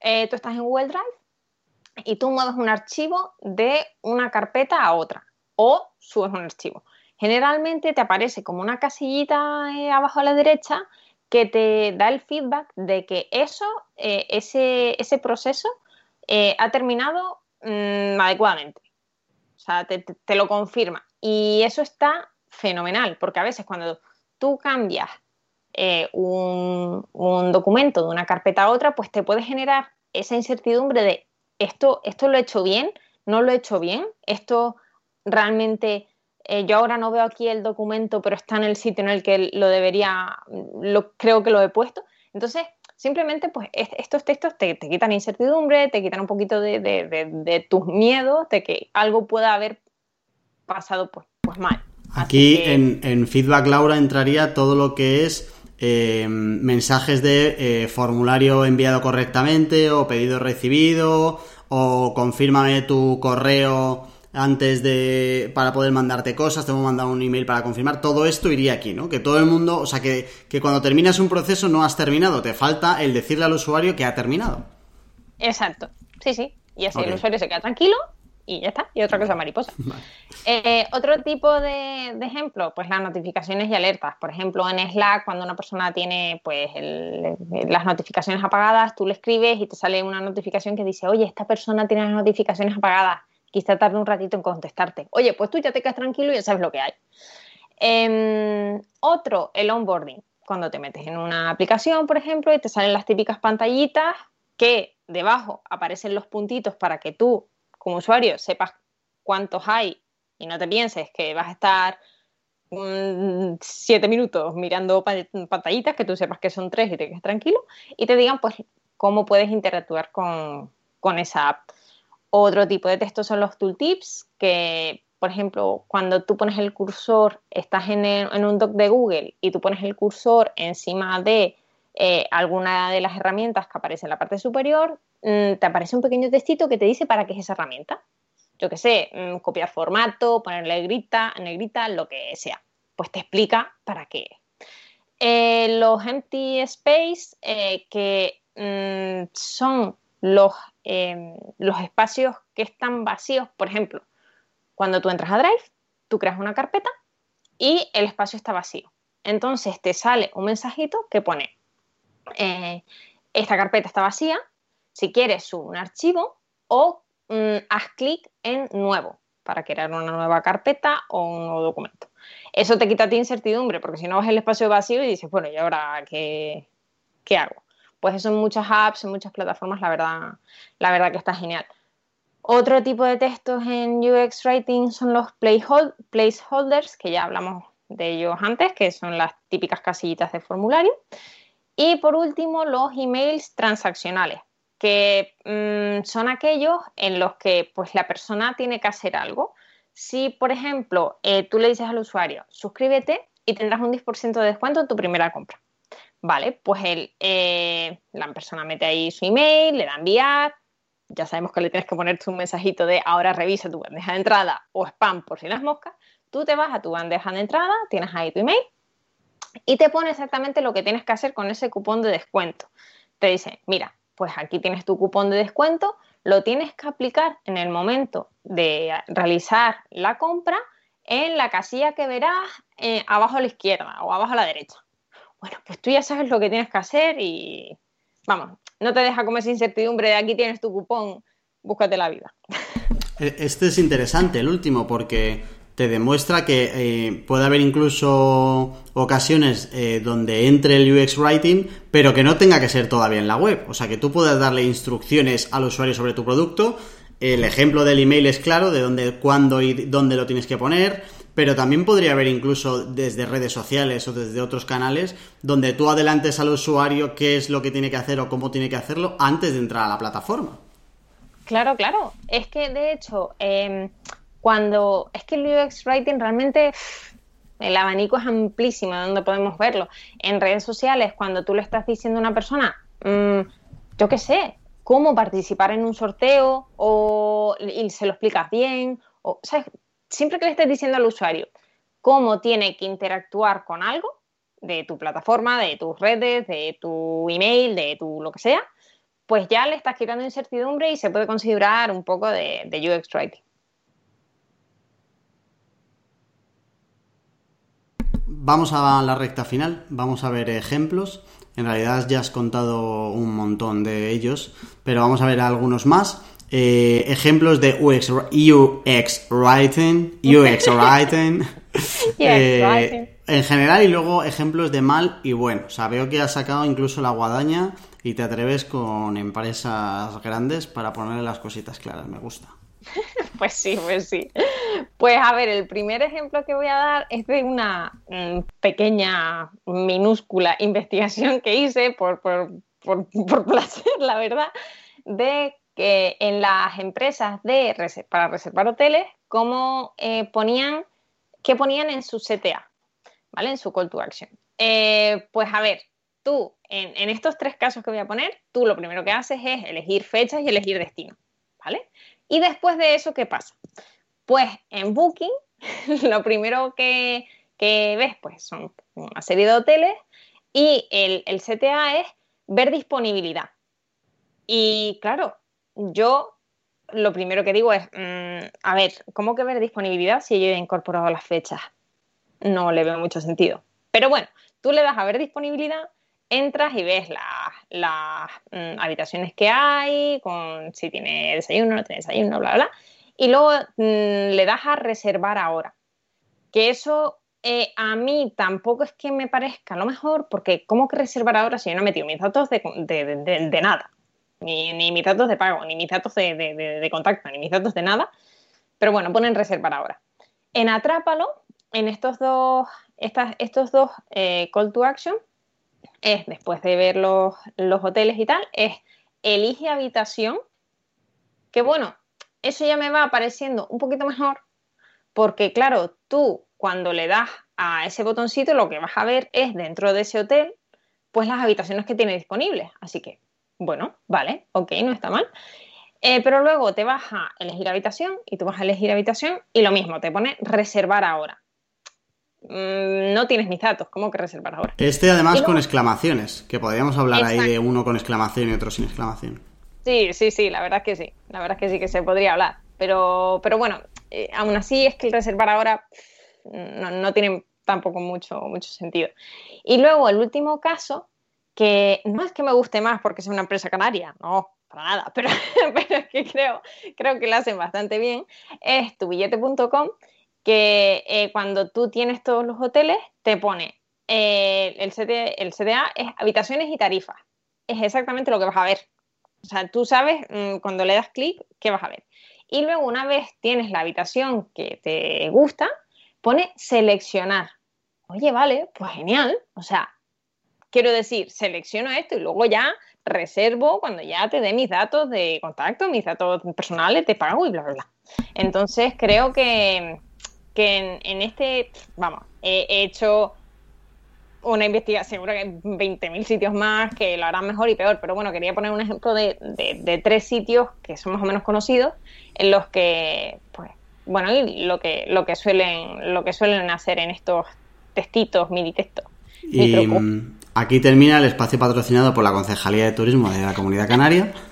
eh, tú estás en Google Drive y tú mueves un archivo de una carpeta a otra o subes un archivo. Generalmente te aparece como una casillita eh, abajo a la derecha que te da el feedback de que eso, eh, ese, ese, proceso eh, ha terminado mm, adecuadamente. O sea, te, lo confirma. Y eso está fenomenal, porque a veces cuando tú cambias eh, un, un, documento de una carpeta a otra, pues te puede generar esa incertidumbre de esto, esto lo he hecho bien, no lo he hecho bien, esto realmente eh, yo ahora no veo aquí el documento, pero está en el sitio en el que lo debería, lo, creo que lo he puesto. Entonces, simplemente, pues estos textos te, quitan incertidumbre, te quitan un poquito de, tus miedos de que algo pueda haber pasado pues, pues mal. Aquí en, Feedback Laura entraría todo lo que es eh, mensajes de eh, formulario enviado correctamente o pedido recibido o confírmame tu correo antes de para poder mandarte cosas, te hemos mandado un email para confirmar, todo esto iría aquí, ¿no? Que todo el mundo, o sea, que, cuando terminas un proceso no has terminado, te falta el decirle al usuario que ha terminado. Exacto, sí, sí, y así el usuario se queda tranquilo y ya está, y otra cosa mariposa. Eh, otro tipo de, ejemplo, pues las notificaciones y alertas. Por ejemplo, en Slack, cuando una persona tiene pues las notificaciones apagadas, tú le escribes y te sale una notificación que dice, oye, esta persona tiene las notificaciones apagadas quizá tarde un ratito en contestarte. Oye, pues tú ya te quedas tranquilo y ya sabes lo que hay. Em, otro, el onboarding. Cuando te metes en una aplicación, por ejemplo, y te salen las típicas pantallitas que debajo aparecen los puntitos para que tú, como usuario, sepas cuántos hay y no te pienses que vas a estar siete minutos mirando pantallitas, que tú sepas que son tres y te quedes tranquilo, y te digan pues cómo puedes interactuar con, con esa app. Otro tipo de textos son los tooltips, que por ejemplo, cuando tú pones el cursor, estás en, un doc de Google y tú pones el cursor encima de eh, alguna de las herramientas que aparece en la parte superior, mm, te aparece un pequeño textito que te dice para qué es esa herramienta. Yo qué sé, mm, copiar formato, ponerle grita, negrita, lo que sea. Pues te explica para qué. Eh, los empty space, eh, que mm, son los Em, los espacios que están vacíos, por ejemplo, cuando tú entras a Drive, tú creas una carpeta y el espacio está vacío. Entonces te sale un mensajito que pone, eh, esta carpeta está vacía, si quieres sube un archivo o mm, haz clic en nuevo para crear una nueva carpeta o un nuevo documento. Eso te quita a ti incertidumbre, porque si no ves el espacio vacío y dices, bueno, ¿y ahora qué, qué hago? Pues eso en muchas apps, en muchas plataformas, la verdad, la verdad que está genial. Otro tipo de textos en UX Writing son los placeholders, que ya hablamos de ellos antes, que son las típicas casillitas de formulario. Y por último, los emails transaccionales, que mm, son aquellos en los que pues, la persona tiene que hacer algo. Si, por ejemplo, eh, tú le dices al usuario, suscríbete y tendrás un 10% de descuento en tu primera compra. Vale, pues él, eh, la persona mete ahí su email, le da a enviar, ya sabemos que le tienes que poner tu mensajito de ahora revisa tu bandeja de entrada o spam por si las moscas, tú te vas a tu bandeja de entrada, tienes ahí tu email y te pone exactamente lo que tienes que hacer con ese cupón de descuento. Te dice, mira, pues aquí tienes tu cupón de descuento, lo tienes que aplicar en el momento de realizar la compra en la casilla que verás eh, abajo a la izquierda o abajo a la derecha. Bueno, pues tú ya sabes lo que tienes que hacer y vamos, no te deja como esa incertidumbre de aquí tienes tu cupón, búscate la vida. E, este es interesante, el último, porque te demuestra que eh, puede haber incluso ocasiones eh, donde entre el UX Writing, pero que no tenga que ser todavía en la web. O sea, que tú puedas darle instrucciones al usuario sobre tu producto. El ejemplo del email es claro, de dónde, cuándo y dónde lo tienes que poner pero también podría haber incluso desde redes sociales o desde otros canales donde tú adelantes al usuario qué es lo que tiene que hacer o cómo tiene que hacerlo antes de entrar a la plataforma. Claro, claro. Es que de hecho, em, cuando es que el UX Writing realmente el abanico es amplísimo de donde podemos verlo. En redes sociales, cuando tú le estás diciendo a una persona, mm, yo qué sé, cómo participar en un sorteo o y se lo explicas bien, o, ¿sabes? Siempre que le estés diciendo al usuario cómo tiene que interactuar con algo de tu plataforma, de tus redes, de tu email, de tu lo que sea, pues ya le estás quitando incertidumbre y se puede considerar un poco de, UX Writing. Vamos a la recta final, vamos a ver ejemplos. En realidad ya has contado un montón de ellos, pero vamos a ver algunos más. Eh, ejemplos de UX, UX Writing, UX Writing, eh, en general y luego ejemplos de mal y bueno. O sea, veo que has sacado incluso la guadaña y te atreves con empresas grandes para ponerle las cositas claras, me gusta. Pues sí, pues sí. Pues a ver, el primer ejemplo que voy a dar es de una mm, pequeña, minúscula investigación que hice por, por, por, por placer, la verdad, de que en las empresas de para reservar hoteles, cómo eh, ponían, qué ponían en su CTA, ¿vale? En su call to action. Eh, pues a ver, tú, en, estos tres casos que voy a poner, tú lo primero que haces es elegir fechas y elegir destino, ¿vale? Y después de eso, ¿qué pasa? Pues en Booking, lo primero que, ves, pues son una serie de hoteles y el, el CTA es ver disponibilidad. Y claro, yo lo primero que digo es, mm, a ver, ¿cómo que ver disponibilidad si yo he incorporado las fechas? No le veo mucho sentido. Pero bueno, tú le das a ver disponibilidad, entras y ves las mm, habitaciones que hay, con si tiene desayuno, no tiene desayuno, bla, bla, Y luego mm, le das a reservar ahora. Que eso eh, a mí tampoco es que me parezca lo mejor, porque ¿cómo que reservar ahora si yo no he metido mis datos de nada? Ni, mis datos de pago, ni mis datos de, contacto, ni mis datos de nada. Pero bueno, ponen reservar ahora. En Atrápalo, en estos dos, estas, estos dos eh, call to action, es después de ver los, los hoteles y tal, es elige habitación, que bueno, eso ya me va apareciendo un poquito mejor, porque claro, tú cuando le das a ese botoncito, lo que vas a ver es dentro de ese hotel, pues las habitaciones que tiene disponibles. Así que bueno, vale, ok, no está mal. Eh, pero luego te vas a elegir habitación y tú vas a elegir habitación y lo mismo, te pone reservar ahora. Mm, no tienes mis datos, ¿cómo que reservar ahora? Este además con exclamaciones, que podríamos hablar ahí de uno con exclamación y otro sin exclamación. Sí, sí, sí, la verdad es que sí, la verdad es que sí que se podría hablar. Pero, pero bueno, eh, aún así es que el reservar ahora no, no tiene tampoco mucho, mucho sentido. Y luego el último caso que no es que me guste más porque es una empresa canaria, no, para nada, pero, es que creo, creo que lo hacen bastante bien, es tubillete.com, que eh, cuando tú tienes todos los hoteles, te pone eh, el, el CDA es habitaciones y tarifas. Es exactamente lo que vas a ver. O sea, tú sabes mm, cuando le das clic qué vas a ver. Y luego una vez tienes la habitación que te gusta, pone seleccionar. Oye, vale, pues genial. O sea, Quiero decir, selecciono esto y luego ya reservo cuando ya te dé mis datos de contacto, mis datos personales, te pago y bla, bla, bla. Entonces creo que, en, este, vamos, he hecho una investigación, seguro que hay 20.000 sitios más que lo harán mejor y peor, pero bueno, quería poner un ejemplo de, de, tres sitios que son más o menos conocidos, en los que, pues, bueno, lo que, lo que suelen, lo que suelen hacer en estos testitos, mini textos. Y, Aquí termina el espacio patrocinado por la Concejalía de Turismo de la Comunidad Canaria.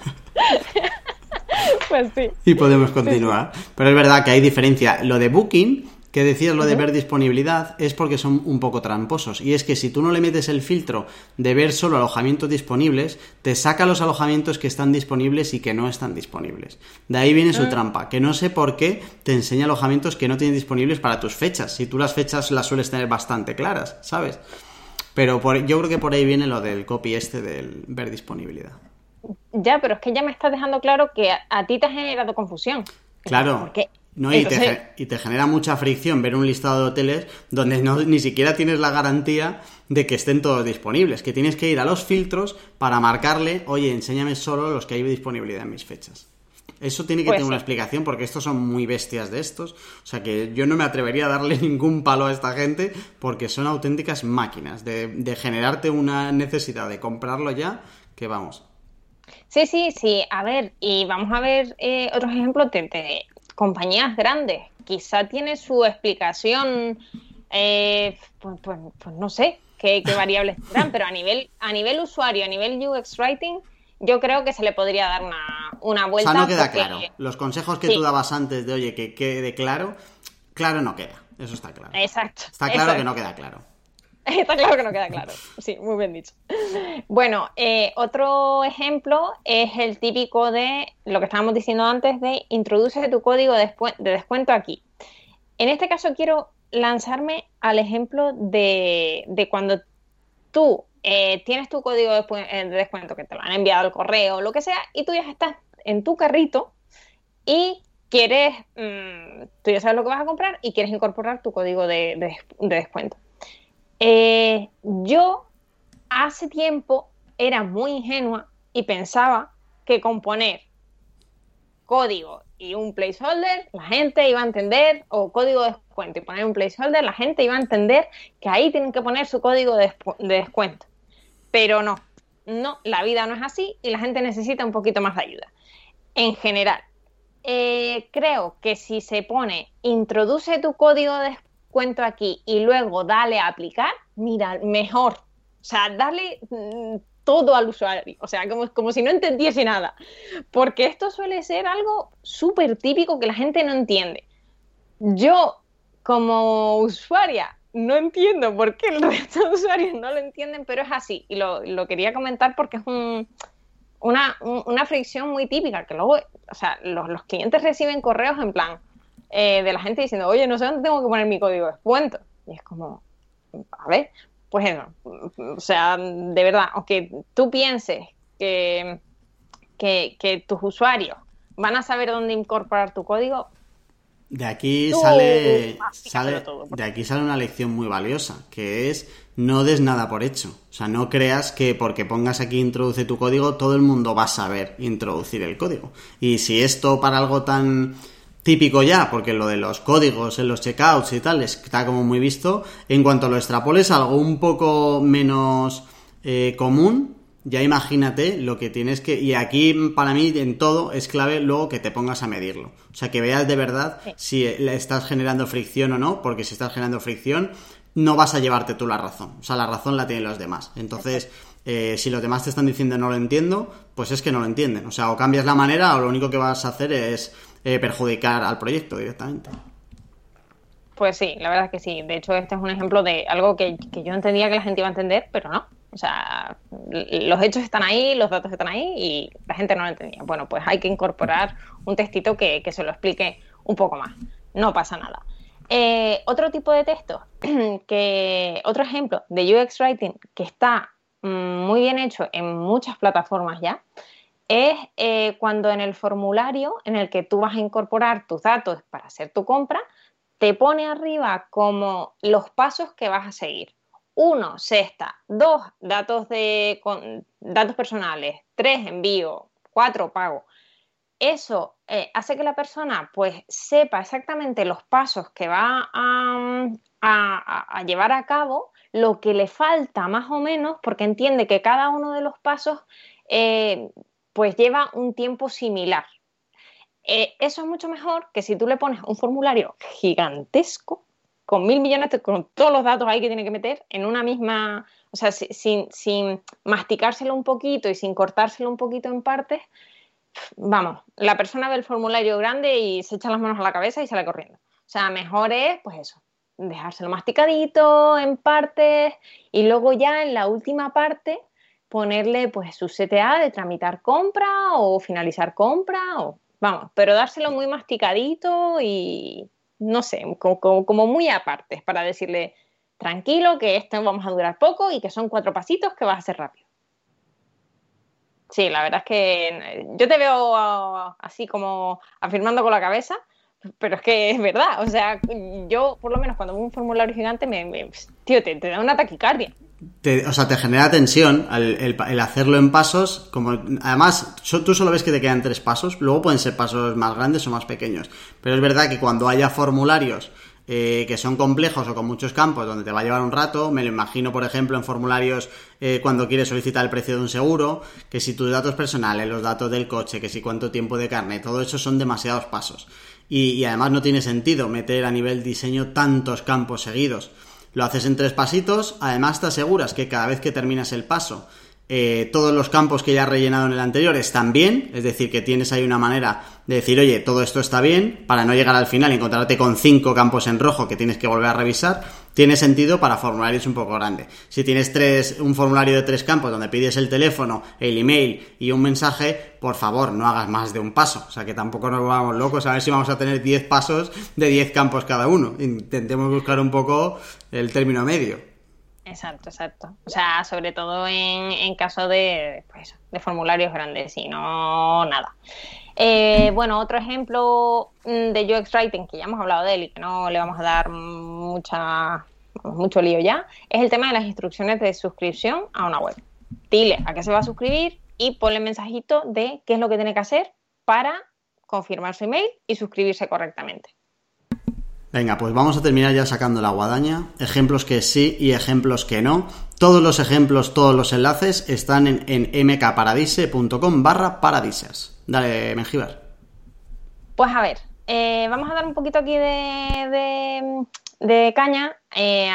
Pues sí. Y podemos continuar. Pero es verdad que hay diferencia. Lo de Booking que decías lo de ver disponibilidad es porque son un poco tramposos. Y es que si tú no le metes el filtro de ver solo alojamientos disponibles, te saca los alojamientos que están disponibles y que no están disponibles. De ahí viene su ah. trampa, que no sé por qué te enseña alojamientos que no tienes disponibles para tus fechas. Si tú las fechas las sueles tener bastante claras, ¿sabes? Pero yo creo que por ahí viene lo del copy este del ver disponibilidad. Ya, pero es que ya me estás dejando claro que a, ti te ha generado confusión. Claro. Porque no, y, te, genera mucha fricción ver un listado de hoteles donde no, ni siquiera tienes la garantía de que estén todos disponibles, que tienes que ir a los filtros para marcarle, oye, enséñame solo los que hay disponibilidad en mis fechas. Eso tiene que pues tener una explicación porque estos son muy bestias de estos. O sea que yo no me atrevería a darle ningún palo a esta gente porque son auténticas máquinas de, generarte una necesidad de comprarlo ya que vamos. Sí, sí, sí. A ver, y vamos a ver eh, otros ejemplos de, compañías grandes. Quizá tiene su explicación, eh, pues, pues, pues, no sé qué, variables tendrán, pero a nivel, a nivel usuario, a nivel UX Writing, yo creo que se le podría dar una, vuelta. O sea, no queda claro. Los consejos que tú dabas antes de, oye, que quede claro, claro no queda. Eso está claro. Exacto. Está claro que no queda claro. Está claro que no queda claro. Sí, muy bien dicho. Bueno, eh, otro ejemplo es el típico de lo que estábamos diciendo antes de introduce tu código de, descuento aquí. En este caso quiero lanzarme al ejemplo de, cuando tú eh, tienes tu código eh, de, descuento que te lo han enviado al correo o lo que sea y tú ya estás en tu carrito y quieres, mm, tú ya sabes lo que vas a comprar y quieres incorporar tu código de descuento. Eh, yo hace tiempo era muy ingenua y pensaba que con poner código y un placeholder, la gente iba a entender, o código de descuento y poner un placeholder, la gente iba a entender que ahí tienen que poner su código de, descuento. Pero no, no, la vida no es así y la gente necesita un poquito más de ayuda. En general, eh, creo que si se pone introduce tu código de cuento aquí y luego dale a aplicar, mira, mejor. O sea, darle mm, todo al usuario, o sea, como, como si no entendiese nada. Porque esto suele ser algo súper típico que la gente no entiende. Yo, como usuaria, no entiendo por qué el resto de usuarios no lo entienden, pero es así. Y lo, quería comentar porque es una, una, fricción muy típica, que luego, o sea, los, los clientes reciben correos en plan, eh, de la gente diciendo, oye, no sé dónde tengo que poner mi código de descuento. Y es como, a ver, pues eso. O sea, de verdad, aunque tú pienses que, que, tus usuarios van a saber dónde incorporar tu código, de aquí sale, sale de aquí sale una lección muy valiosa, que es no des nada por hecho. O sea, no creas que porque pongas aquí introduce tu código, todo el mundo va a saber introducir el código. Y si esto para algo tan típico ya, porque lo de los códigos en los checkouts y tal está como muy visto. En cuanto lo extrapoles algo un poco menos eh, común, ya imagínate lo que tienes que... Y aquí para mí en todo es clave luego que te pongas a medirlo. O sea, que veas de verdad si le estás generando fricción o no, porque si estás generando fricción no vas a llevarte tú la razón. O sea, la razón la tienen los demás. Entonces... Eh, si los demás te están diciendo no lo entiendo, pues es que no lo entienden. O sea, o cambias la manera o lo único que vas a hacer es eh, perjudicar al proyecto directamente. Pues sí, la verdad es que sí. De hecho, este es un ejemplo de algo que, yo entendía que la gente iba a entender, pero no. O sea, los hechos están ahí, los datos están ahí y la gente no lo entendía. Bueno, pues hay que incorporar un textito que, se lo explique un poco más. No pasa nada. Eh, otro tipo de texto, que otro ejemplo de UX Writing que está mm, muy bien hecho en muchas plataformas ya, es eh, cuando en el formulario en el que tú vas a incorporar tus datos para hacer tu compra, te pone arriba como los pasos que vas a seguir. Uno, cesta. Dos, datos, de, datos personales. Tres, envío. Cuatro, pago. Eso eh, hace que la persona pues sepa exactamente los pasos que va a, llevar a cabo, lo que le falta más o menos, porque entiende que cada uno de los pasos eh, pues lleva un tiempo similar. Eh, eso es mucho mejor que si tú le pones un formulario gigantesco, con mil millones, con todos los datos ahí que tiene que meter, en una misma, o sea, sin, sin masticárselo un poquito y sin cortárselo un poquito en partes, vamos, la persona ve el formulario grande y se echa las manos a la cabeza y sale corriendo. O sea, mejor es, pues eso, dejárselo masticadito en partes y luego ya en la última parte ponerle pues su CTA de tramitar compra o finalizar compra o vamos, pero dárselo muy masticadito y no sé, como, muy aparte para decirle tranquilo que esto vamos a durar poco y que son cuatro pasitos que vas a hacer rápido. Sí, la verdad es que yo te veo así como afirmando con la cabeza, pero es que es verdad. O sea, yo, por lo menos, cuando veo un formulario gigante, me, tío, te, da una taquicardia. O sea, te genera tensión el, hacerlo en pasos. Como, además, tú solo ves que te quedan tres pasos. Luego pueden ser pasos más grandes o más pequeños. Pero es verdad que cuando haya formularios eh, que son complejos o con muchos campos donde te va a llevar un rato. Me lo imagino, por ejemplo, en formularios eh, cuando quieres solicitar el precio de un seguro, que si tus datos personales, los datos del coche, que si cuánto tiempo de carne, todo eso son demasiados pasos. Y, además no tiene sentido meter a nivel diseño tantos campos seguidos. Lo haces en tres pasitos, además te aseguras que cada vez que terminas el paso eh, todos los campos que ya has rellenado en el anterior están bien, es decir, que tienes ahí una manera de decir, oye, todo esto está bien, para no llegar al final y encontrarte con cinco campos en rojo que tienes que volver a revisar, tiene sentido para formularios un poco grandes. Si tienes tres, un formulario de tres campos donde pides el teléfono, el email y un mensaje, por favor, no hagas más de un paso. O sea, que tampoco nos vamos locos a ver si vamos a tener 10 pasos de 10 campos cada uno. Intentemos buscar un poco el término medio. Exacto, exacto. O sea, sobre todo en, caso de, pues, de formularios grandes y no nada. Eh, bueno, otro ejemplo mm, de UX Writing, que ya hemos hablado de él y que no le vamos a dar mucha, mucho lío ya, es el tema de las instrucciones de suscripción a una web. Dile a qué se va a suscribir y ponle mensajito de qué es lo que tiene que hacer para confirmar su email y suscribirse correctamente. Venga, pues vamos a terminar ya sacando la guadaña. Ejemplos que sí y ejemplos que no. Todos los ejemplos, todos los enlaces están en, mkparadise.com barra paradises. Dale, Mengíbar. Pues a ver, eh, vamos a dar un poquito aquí de, caña. Eh,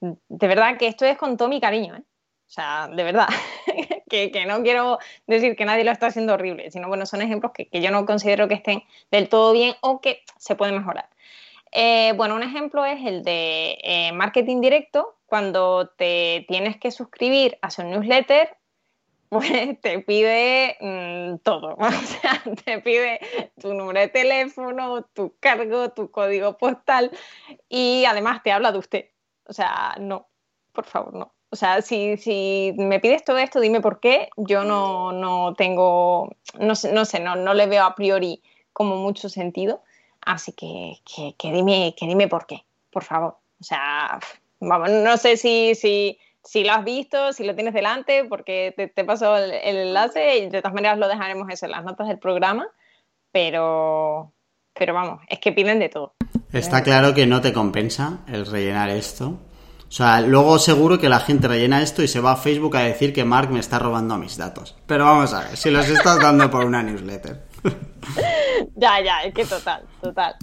de verdad que esto es con todo mi cariño, ¿eh? O sea, de verdad, que, no quiero decir que nadie lo está haciendo horrible, sino bueno, son ejemplos que yo no considero que estén del todo bien o que se pueden mejorar. Eh, bueno, un ejemplo es el de eh, marketing directo. Cuando te tienes que suscribir a su newsletter, pues te pide mm, todo. O sea, te pide tu número de teléfono, tu cargo, tu código postal y además te habla de usted. O sea, no, por favor, no. O sea, si, me pides todo esto, dime por qué. Yo no, no tengo, no sé, no, sé no le veo a priori como mucho sentido. Así que, que, dime, que dime por qué, por favor. O sea, vamos, no sé si, si, si lo has visto, si lo tienes delante, porque te, te paso el, enlace y de todas maneras lo dejaremos eso en las notas del programa, pero, pero vamos, es que piden de todo. Está claro que no te compensa el rellenar esto. O sea, luego seguro que la gente rellena esto y se va a Facebook a decir que Mark me está robando mis datos. Pero vamos a ver, si los estás dando por una newsletter. ya, ya, es que total, total.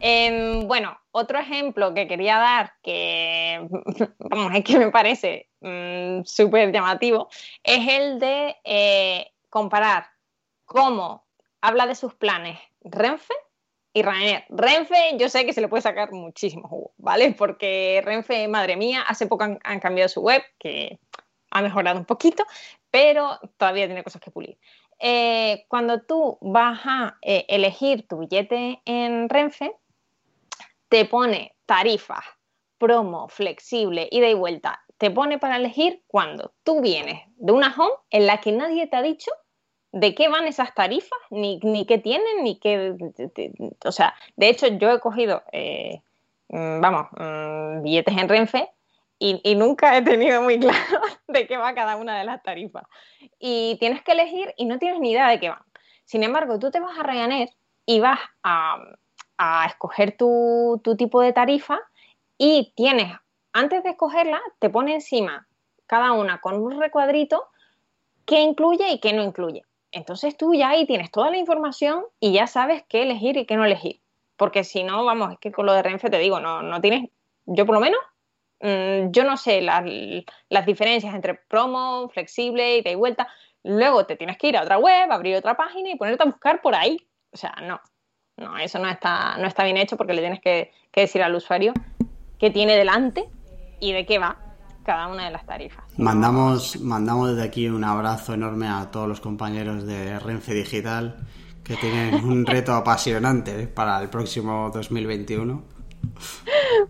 Em, bueno, otro ejemplo que quería dar, que vamos, es que me parece mm, súper llamativo, es el de eh, comparar cómo habla de sus planes Renfe y Ryanair. Renfe, yo sé que se le puede sacar muchísimo jugo, ¿vale? Porque Renfe, madre mía, hace poco han, han cambiado su web, que ha mejorado un poquito, pero todavía tiene cosas que pulir. Eh, cuando tú vas a eh, elegir tu billete en Renfe, te pone tarifas, promo, flexible, ida y vuelta. Te pone para elegir cuando tú vienes de una home en la que nadie te ha dicho de qué van esas tarifas, ni, qué tienen, ni qué... O sea, de hecho yo he cogido, eh, mm, vamos, mm, billetes en Renfe y, nunca he tenido muy claro de qué va cada una de las tarifas. Y tienes que elegir y no tienes ni idea de qué van. Sin embargo, tú te vas a Ryanair y vas a, escoger tu, tipo de tarifa y tienes, antes de escogerla, te pone encima cada una con un recuadrito qué incluye y qué no incluye. Entonces tú ya ahí tienes toda la información y ya sabes qué elegir y qué no elegir. Porque si no, vamos, es que con lo de Renfe te digo, no, no tienes, yo por lo menos Mm, yo no sé las, diferencias entre promo, flexible, ida y vuelta, luego te tienes que ir a otra web, abrir otra página y ponerte a buscar por ahí. O sea, no, no, eso no está, no está bien hecho porque le tienes que, decir al usuario qué tiene delante y de qué va cada una de las tarifas. Mandamos, mandamos desde aquí un abrazo enorme a todos los compañeros de Renfe Digital que tienen un reto apasionante para el próximo 2021.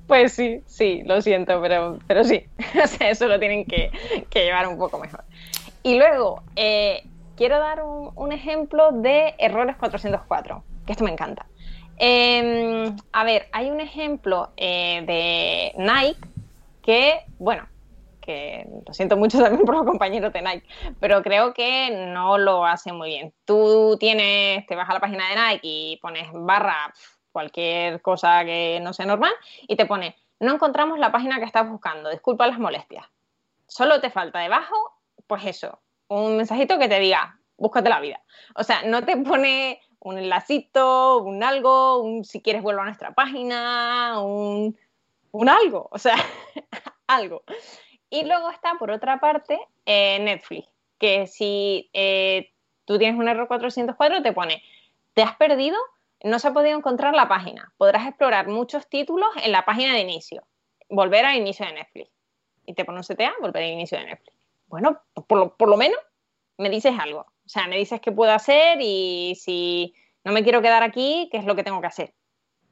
Pues sí, sí, lo siento, pero, pero sí, eso lo tienen que, llevar un poco mejor. Y luego, eh, quiero dar un, ejemplo de errores 404, que esto me encanta. Em, a ver, hay un ejemplo eh, de Nike que, bueno, que lo siento mucho también por los compañeros de Nike, pero creo que no lo hace muy bien. Tú tienes, te vas a la página de Nike y pones barra cualquier cosa que no sea normal y te pone, no encontramos la página que estás buscando, disculpa las molestias. Solo te falta debajo, pues eso, un mensajito que te diga, búscate la vida. O sea, no te pone un enlacito, un algo, un si quieres vuelva a nuestra página, un, un algo, o sea, algo. Y luego está, por otra parte, eh, Netflix, que si eh, tú tienes un error 404, te pone, te has perdido, no se ha podido encontrar la página. Podrás explorar muchos títulos en la página de inicio. Volver al inicio de Netflix. Y te pone un CTA, volver al inicio de Netflix. Bueno, por lo, por lo menos me dices algo. O sea, me dices qué puedo hacer y si no me quiero quedar aquí, ¿qué es lo que tengo que hacer?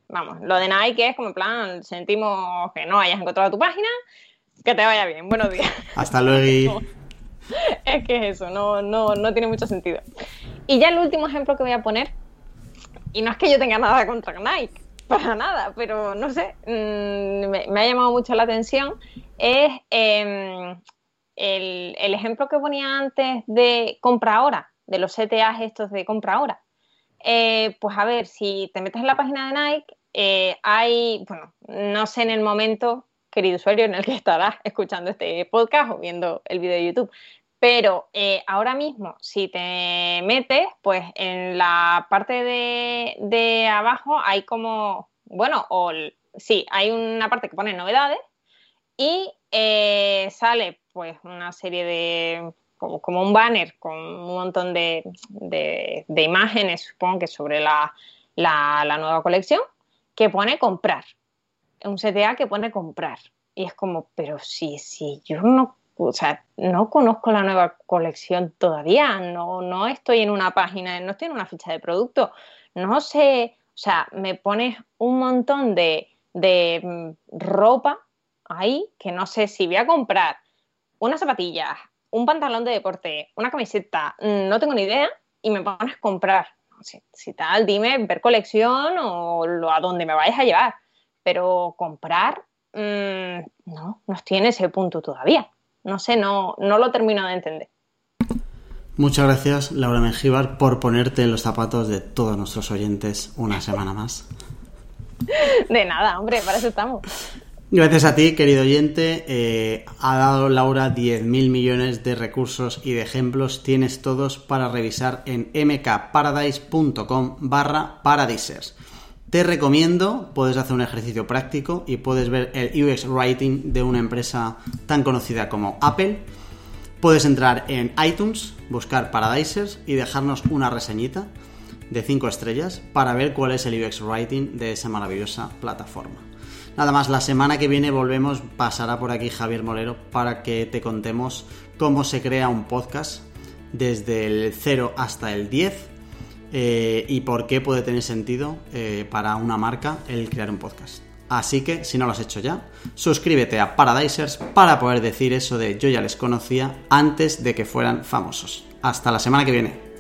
Vamos, lo de Nike es como en plan, sentimos que no hayas encontrado tu página, que te vaya bien. Buenos días. Hasta luego. es que es eso, no, no, no tiene mucho sentido. Y ya el último ejemplo que voy a poner, y no es que yo tenga nada contra Nike, para nada, pero no sé, mm, me, ha llamado mucho la atención, es em, el, ejemplo que ponía antes de compra ahora, de los CTAs estos de compra ahora. Eh, pues a ver, si te metes en la página de Nike, eh, hay, bueno, no sé en el momento querido usuario, en el que estarás escuchando este podcast o viendo el vídeo de YouTube. Pero eh, ahora mismo, si te metes, pues en la parte de, abajo hay como, bueno, sí, hay una parte que pone novedades y eh, sale pues una serie de, como, un banner con un montón de, imágenes, supongo que sobre la, la nueva colección, que pone comprar un CTA que pone comprar. Y es como, pero si, si yo no, o sea, no conozco la nueva colección todavía, no, no estoy en una página, no estoy en una ficha de producto, no sé, o sea, me pones un montón de, de mm, ropa ahí que no sé si voy a comprar unas zapatillas, un pantalón de deporte, una camiseta, mm, no tengo ni idea, y me pones a comprar. Si, si tal, dime ver colección o lo, a dónde me vayas a llevar pero comprar mm, no, no tiene ese punto todavía. No sé, no, no lo termino de entender. Muchas gracias, Laura Mengíbar, por ponerte en los zapatos de todos nuestros oyentes una semana más. De nada, hombre, para eso estamos. Gracias a ti, querido oyente. Eh, ha dado Laura 10.000 millones de recursos y de ejemplos. Tienes todos para revisar en mkparadise.com barra paradisers. Te recomiendo, puedes hacer un ejercicio práctico y puedes ver el UX Writing de una empresa tan conocida como Apple. Puedes entrar en iTunes, buscar Paradisers y dejarnos una reseñita de 5 estrellas para ver cuál es el UX Writing de esa maravillosa plataforma. Nada más, la semana que viene volvemos, pasará por aquí Javier Molero para que te contemos cómo se crea un podcast desde el 0 hasta el 10 eh, y por qué puede tener sentido eh, para una marca el crear un podcast. Así que, si no lo has hecho ya, suscríbete a Paradisers para poder decir eso de yo ya les conocía antes de que fueran famosos. Hasta la semana que viene.